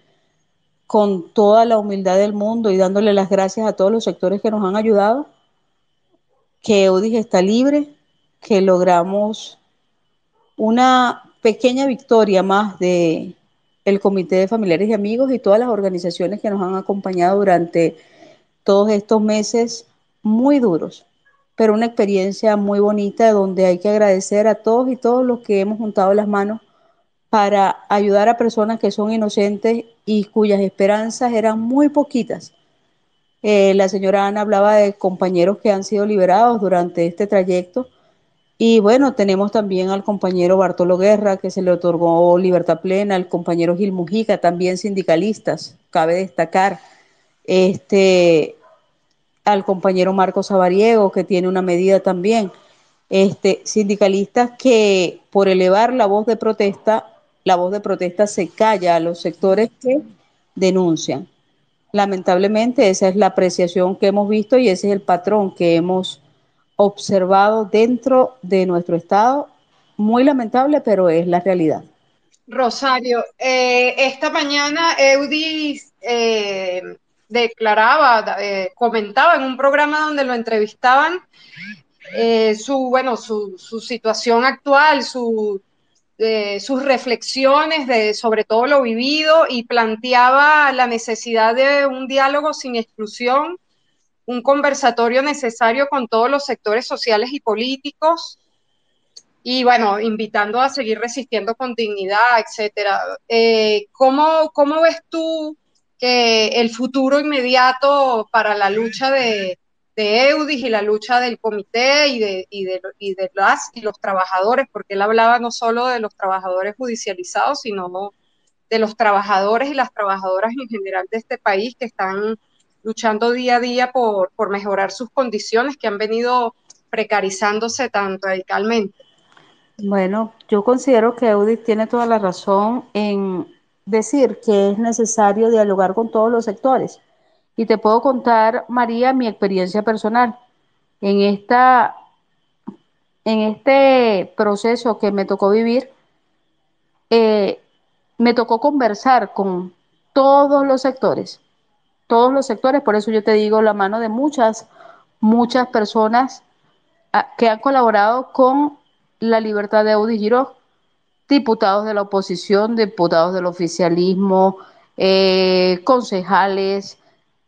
con toda la humildad del mundo y dándole las gracias a todos los sectores que nos han ayudado, que Eudis está libre, que logramos una pequeña victoria más de el Comité de Familiares y Amigos y todas las organizaciones que nos han acompañado durante todos estos meses muy duros, pero una experiencia muy bonita donde hay que agradecer a todos y todos los que hemos juntado las manos para ayudar a personas que son inocentes y cuyas esperanzas eran muy poquitas. Eh, la señora Ana hablaba de compañeros que han sido liberados durante este trayecto y bueno, tenemos también al compañero Bartolo Guerra, que se le otorgó libertad plena, al compañero Gil Mujica, también sindicalistas, cabe destacar, este, al compañero Marcos Sabariego, que tiene una medida también, este, sindicalistas que por elevar la voz de protesta, la voz de protesta se calla a los sectores que denuncian. Lamentablemente esa es la apreciación que hemos visto y ese es el patrón que hemos observado dentro de nuestro Estado. Muy lamentable, pero es la realidad. Rosario, eh, esta mañana Eudis eh, declaraba, eh, comentaba en un programa donde lo entrevistaban su, bueno, su, su, situación actual, su, sus reflexiones de sobre todo lo vivido y planteaba la necesidad de un diálogo sin exclusión un conversatorio necesario con todos los sectores sociales y políticos y bueno, invitando a seguir resistiendo con dignidad, etcétera. Eh, ¿cómo, ¿Cómo ves tú que el futuro inmediato para la lucha de, de Eudis y la lucha del comité y de, y de, y de las y los trabajadores, porque él hablaba no solo de los trabajadores judicializados, sino de los trabajadores y las trabajadoras en general de este país que están luchando día a día por, por mejorar sus condiciones que han venido precarizándose tan radicalmente. Bueno, yo considero que Eudith tiene toda la razón en decir que es necesario dialogar con todos los sectores. Y te puedo contar, María, mi experiencia personal. En, esta, en este proceso que me tocó vivir, eh, me tocó conversar con todos los sectores, todos los sectores, por eso yo te digo la mano de muchas, muchas personas ah, que han colaborado con la libertad de Audi Giró, diputados de la oposición, diputados del oficialismo, eh, concejales,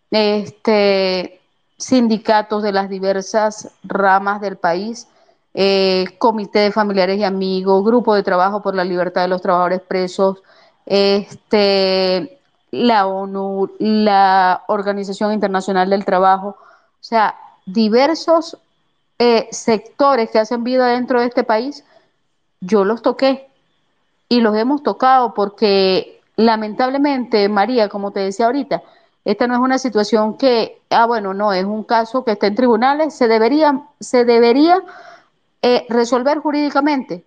este, sindicatos de las diversas ramas del país, eh, comité de familiares y amigos, grupo de trabajo por la libertad de los trabajadores presos, este, la ONU, la Organización Internacional del Trabajo, o sea, diversos eh, sectores que hacen vida dentro de este país yo los toqué y los hemos tocado porque lamentablemente, María, como te decía ahorita, esta no es una situación que, ah, bueno, no, es un caso que está en tribunales, se debería, se debería eh, resolver jurídicamente,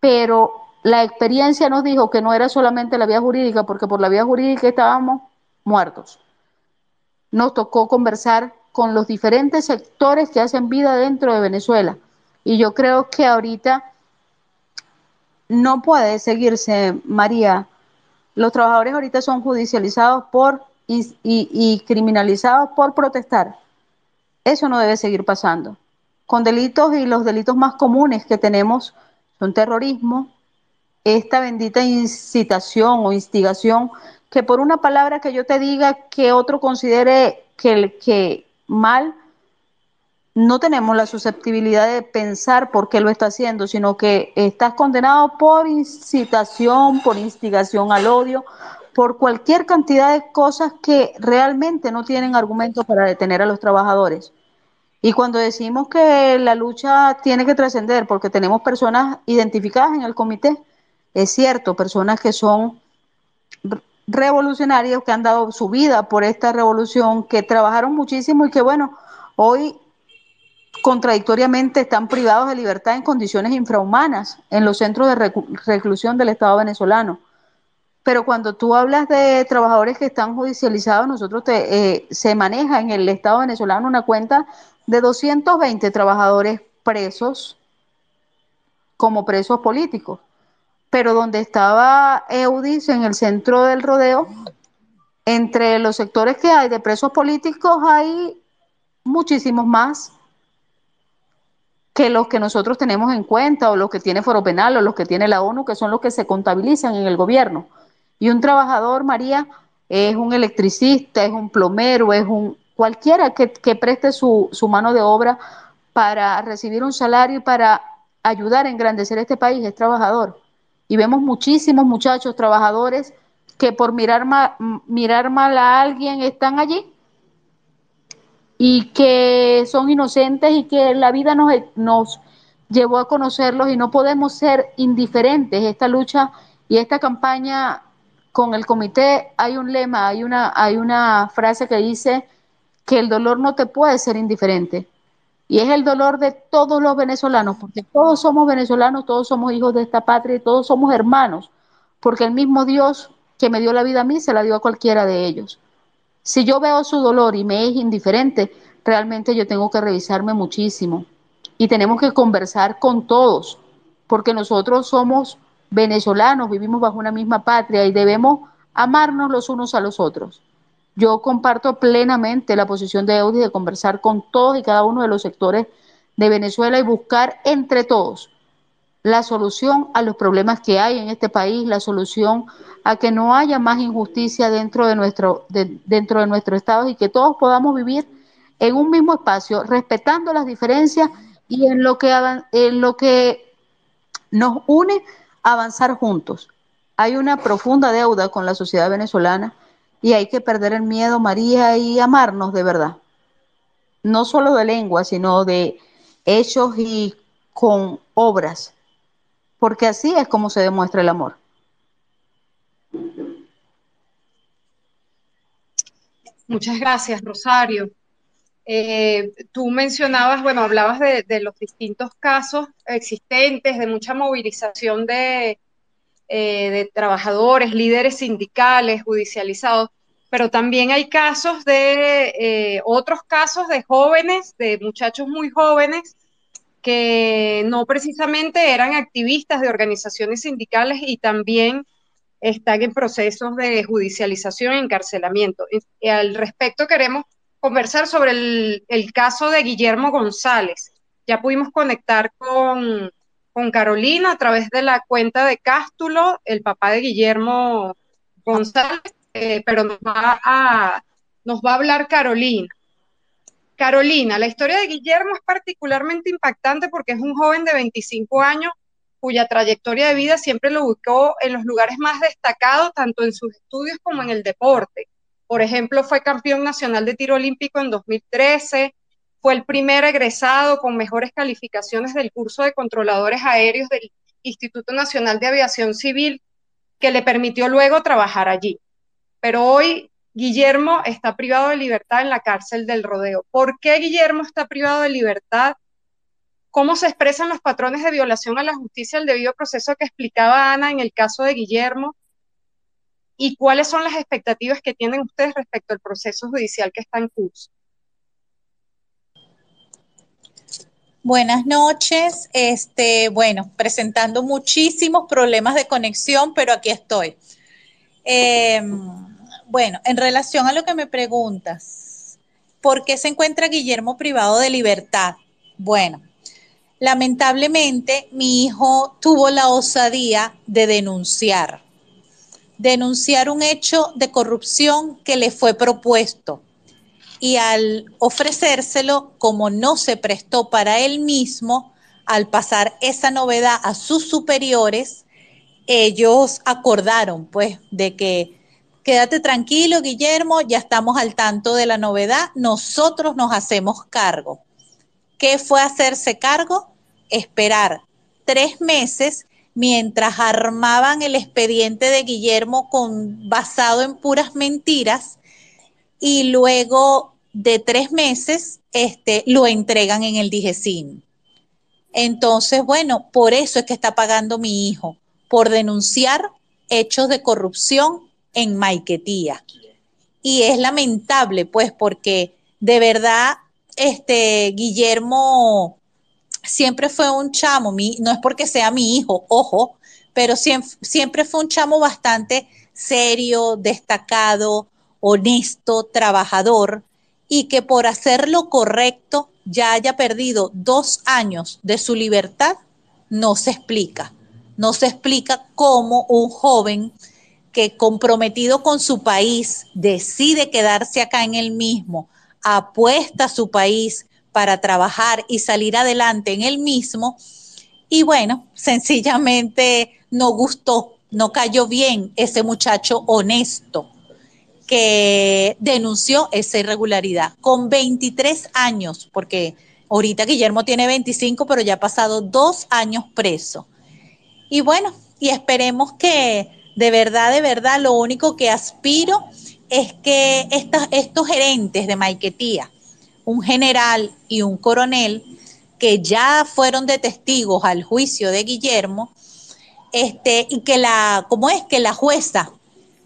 pero la experiencia nos dijo que no era solamente la vía jurídica, porque por la vía jurídica estábamos muertos. Nos tocó conversar con los diferentes sectores que hacen vida dentro de Venezuela. Y yo creo que ahorita no puede seguirse, María. Los trabajadores ahorita son judicializados por y, y criminalizados por protestar. Eso no debe seguir pasando. Con delitos y los delitos más comunes que tenemos son terrorismo, esta bendita incitación o instigación, que por una palabra que yo te diga que otro considere que, que mal, no tenemos la susceptibilidad de pensar por qué lo está haciendo, sino que estás condenado por incitación, por instigación al odio, por cualquier cantidad de cosas que realmente no tienen argumentos para detener a los trabajadores. Y cuando decimos que la lucha tiene que trascender, porque tenemos personas identificadas en el comité, es cierto, personas que son revolucionarios, que han dado su vida por esta revolución, que trabajaron muchísimo y que bueno, hoy contradictoriamente están privados de libertad en condiciones infrahumanas en los centros de reclusión del Estado venezolano. Pero cuando tú hablas de trabajadores que están judicializados, nosotros eh, se maneja en el Estado venezolano una cuenta de 220 trabajadores presos como presos políticos pero donde estaba Eudis en el centro del rodeo, entre los sectores que hay de presos políticos hay muchísimos más que los que nosotros tenemos en cuenta o los que tiene Foro Penal o los que tiene la ONU, que son los que se contabilizan en el gobierno. Y un trabajador, María, es un electricista, es un plomero, es un cualquiera que, preste su mano de obra para recibir un salario y para ayudar a engrandecer este país, es trabajador y vemos muchísimos muchachos trabajadores que por mirar mal, mirar mal a alguien están allí y que son inocentes y que la vida nos, nos llevó a conocerlos y no podemos ser indiferentes. Esta lucha y esta campaña con el comité hay un lema, hay una, hay una frase que dice que el dolor no te puede ser indiferente. Y es el dolor de todos los venezolanos, porque todos somos venezolanos, todos somos hijos de esta patria y todos somos hermanos, porque el mismo Dios que me dio la vida a mí se la dio a cualquiera de ellos. Si yo veo su dolor y me es indiferente, realmente yo tengo que revisarme muchísimo. Y tenemos que conversar con todos, porque nosotros somos venezolanos, vivimos bajo una misma patria y debemos amarnos los unos a los otros. Yo comparto plenamente la posición de Eudi de conversar con todos y cada uno de los sectores de Venezuela y buscar entre todos la solución a los problemas que hay en este país, la solución a que no haya más injusticia dentro de nuestro, dentro de nuestro Estado y que todos podamos vivir en un mismo espacio, respetando las diferencias y en lo que, en lo que nos une avanzar juntos. Hay una profunda deuda con la sociedad venezolana y hay que perder el miedo, María, y amarnos de verdad. No solo de lengua, sino de hechos y con obras, porque así es como se demuestra el amor. Muchas gracias, Rosario. Eh, tú mencionabas, bueno, hablabas de, los distintos casos existentes, de mucha movilización de, eh, de trabajadores, líderes sindicales, judicializados, pero también hay casos de eh, otros casos de jóvenes, de muchachos muy jóvenes, que no precisamente eran activistas de organizaciones sindicales y también están en procesos de judicialización y encarcelamiento. Y al respecto queremos conversar sobre el, el caso de Guillermo González. Ya pudimos conectar con, con Carolina a través de la cuenta de Cástulo, el papá de Guillermo González, eh, pero nos va, a, nos va a hablar Carolina. Carolina, la historia de Guillermo es particularmente impactante porque es un joven de 25 años cuya trayectoria de vida siempre lo ubicó en los lugares más destacados, tanto en sus estudios como en el deporte. Por ejemplo, fue campeón nacional de tiro olímpico en 2013, fue el primer egresado con mejores calificaciones del curso de controladores aéreos del Instituto Nacional de Aviación Civil que le permitió luego trabajar allí. Pero hoy Guillermo está privado de libertad en la cárcel del rodeo. ¿Por qué Guillermo está privado de libertad? ¿Cómo se expresan los patrones de violación a la justicia el debido proceso que explicaba Ana en el caso de Guillermo? ¿Y cuáles son las expectativas que tienen ustedes respecto al proceso judicial que está en curso? Buenas noches. Este, bueno, presentando muchísimos problemas de conexión, pero aquí estoy. Em, bueno, en relación a lo que me preguntas, ¿por qué se encuentra Guillermo privado de libertad? Bueno, lamentablemente mi hijo tuvo la osadía de denunciar, denunciar un hecho de corrupción que le fue propuesto y al ofrecérselo, como no se prestó para él mismo, al pasar esa novedad a sus superiores, ellos acordaron pues de que quédate tranquilo, Guillermo, ya estamos al tanto de la novedad, nosotros nos hacemos cargo. ¿Qué fue hacerse cargo? Esperar tres meses mientras armaban el expediente de Guillermo con, basado en puras mentiras y luego de tres meses este, lo entregan en el DIGESIN. Entonces, bueno, por eso es que está pagando mi hijo, por denunciar hechos de corrupción en Maiquetía. Y es lamentable, pues, porque de verdad, este Guillermo siempre fue un chamo, no es porque sea mi hijo, ojo, pero siempre fue un chamo bastante serio, destacado, honesto, trabajador, y que por hacer lo correcto ya haya perdido dos años de su libertad, no se explica. No se explica cómo un joven que comprometido con su país decide quedarse acá en el mismo, apuesta a su país para trabajar y salir adelante en el mismo, y bueno, sencillamente no gustó, no cayó bien ese muchacho honesto que denunció esa irregularidad con 23 años, porque ahorita Guillermo tiene 25, pero ya ha pasado dos años preso. Y bueno, y esperemos que de verdad, de verdad, lo único que aspiro es que estos gerentes de Maiquetía, un general y un coronel, que ya fueron de testigos al juicio de Guillermo, este, y que la, ¿cómo es? Que la jueza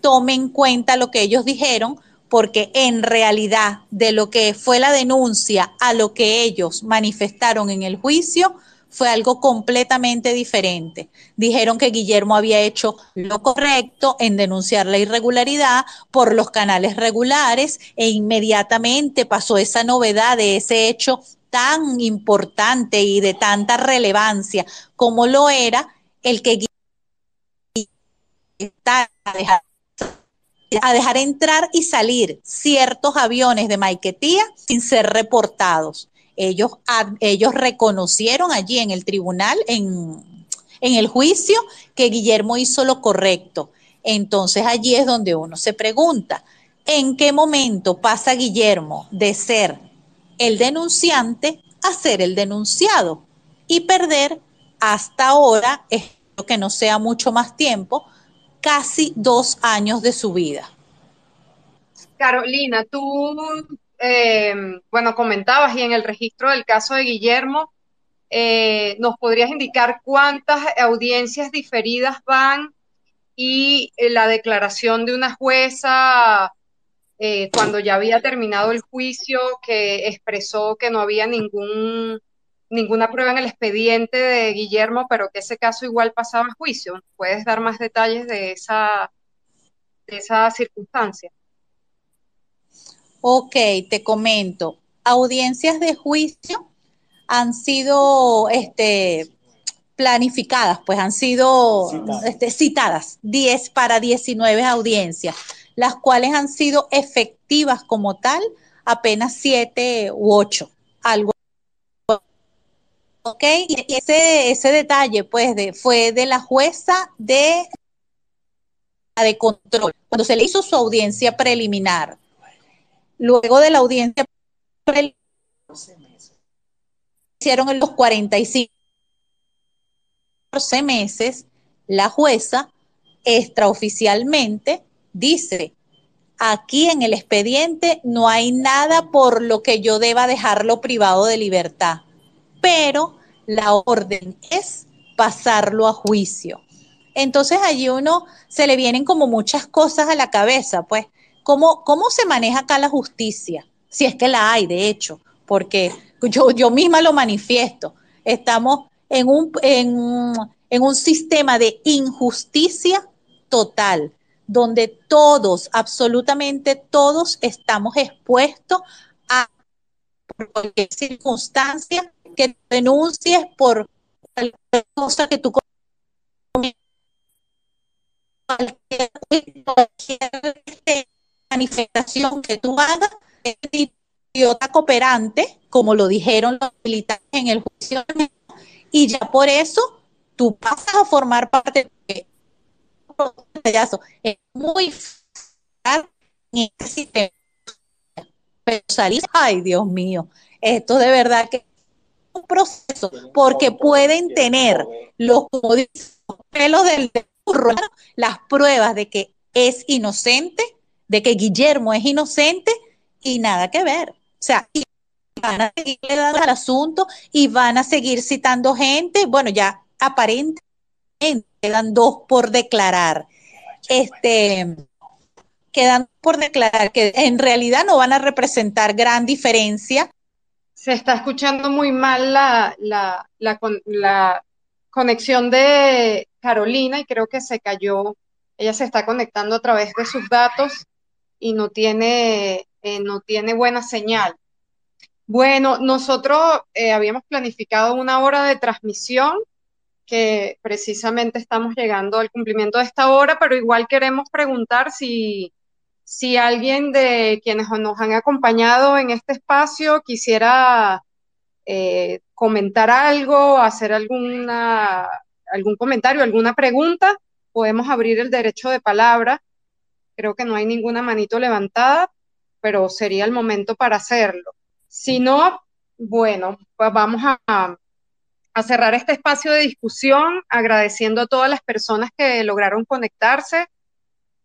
tome en cuenta lo que ellos dijeron, porque en realidad de lo que fue la denuncia a lo que ellos manifestaron en el juicio fue algo completamente diferente. Dijeron que Guillermo había hecho lo correcto en denunciar la irregularidad por los canales regulares e inmediatamente pasó esa novedad de ese hecho tan importante y de tanta relevancia como lo era el que está a dejar entrar y salir ciertos aviones de Maiquetía sin ser reportados. Ellos, ellos reconocieron allí en el tribunal, en, en el juicio, que Guillermo hizo lo correcto. Entonces allí es donde uno se pregunta, ¿en qué momento pasa Guillermo de ser el denunciante a ser el denunciado y perder hasta ahora, espero que no sea mucho más tiempo, casi dos años de su vida. Carolina, tú, eh, bueno, comentabas y en el registro del caso de Guillermo, eh, ¿nos podrías indicar cuántas audiencias diferidas van y eh, la declaración de una jueza cuando ya había terminado el juicio que expresó que no había ningún ninguna prueba en el expediente de Guillermo, pero que ese caso igual pasaba a juicio. ¿Puedes dar más detalles de esa, de esa circunstancia? Ok, te comento. Audiencias de juicio han sido este, planificadas, pues han sido citadas, 10 este, para 19 audiencias, las cuales han sido efectivas como tal apenas 7 u 8, algo ¿ok? Y ese, ese detalle, pues, fue de la jueza de, de control, cuando se le hizo su audiencia preliminar. Luego de la audiencia preliminar, hicieron en los 45 14 meses, la jueza extraoficialmente dice, aquí en el expediente no hay nada por lo que yo deba dejarlo privado de libertad, pero la orden es pasarlo a juicio. Entonces allí uno se le vienen como muchas cosas a la cabeza, pues, ¿cómo, cómo se maneja acá la justicia? Si es que la hay, de hecho, porque yo, yo misma lo manifiesto. Estamos en un, en, en un sistema de injusticia total, donde todos, absolutamente todos, estamos expuestos a cualquier circunstancia que denuncies por cualquier cosa que tú cualquier, cualquier manifestación que tú hagas idiota cooperante, como lo dijeron los militares en el juicio, y ya por eso tú pasas a formar parte de es muy en este sistema. Pero salir, ay Dios mío, esto de verdad que es proceso, porque pueden tener los, pelos del burro, las pruebas de que es inocente, de que Guillermo es inocente y nada que ver. O sea, y van a seguir dando al asunto y van a seguir citando gente. Bueno, ya aparentemente quedan dos por declarar. Este, quedan por declarar que en realidad no van a representar gran diferencia. Se está escuchando muy mal la, la, la, la conexión de Carolina y creo que se cayó. Ella se está conectando a través de sus datos y no tiene, eh, no tiene buena señal. Bueno, nosotros eh, habíamos planificado una hora de transmisión que precisamente estamos llegando al cumplimiento de esta hora, pero igual queremos preguntar si, si alguien de quienes nos han acompañado en este espacio quisiera eh, comentar algo, hacer alguna, algún comentario, alguna pregunta, podemos abrir el derecho de palabra. Creo que no hay ninguna manito levantada, pero sería el momento para hacerlo. Si no, bueno, pues vamos a, a cerrar este espacio de discusión agradeciendo a todas las personas que lograron conectarse.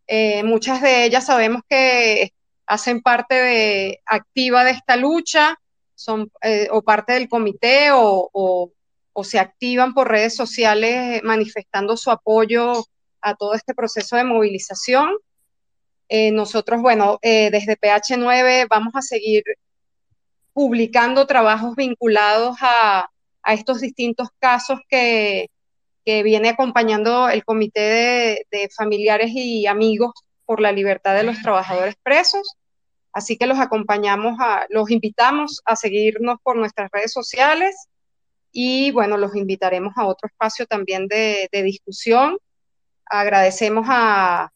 Eh, muchas de ellas sabemos que hacen parte de, activa de esta lucha, son eh, o parte del comité o, o, se activan por redes sociales manifestando su apoyo a todo este proceso de movilización. Eh, nosotros, bueno, desde PH9 vamos a seguir publicando trabajos vinculados a, a estos distintos casos que, viene acompañando el Comité de, Familiares y Amigos por la Libertad de los Trabajadores Presos. Así que los acompañamos, a, los invitamos a seguirnos por nuestras redes sociales y bueno, los invitaremos a otro espacio también de, discusión. Agradecemos a,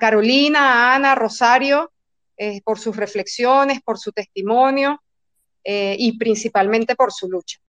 Carolina, a Ana, a Rosario eh, por sus reflexiones, por su testimonio eh, y principalmente por su lucha.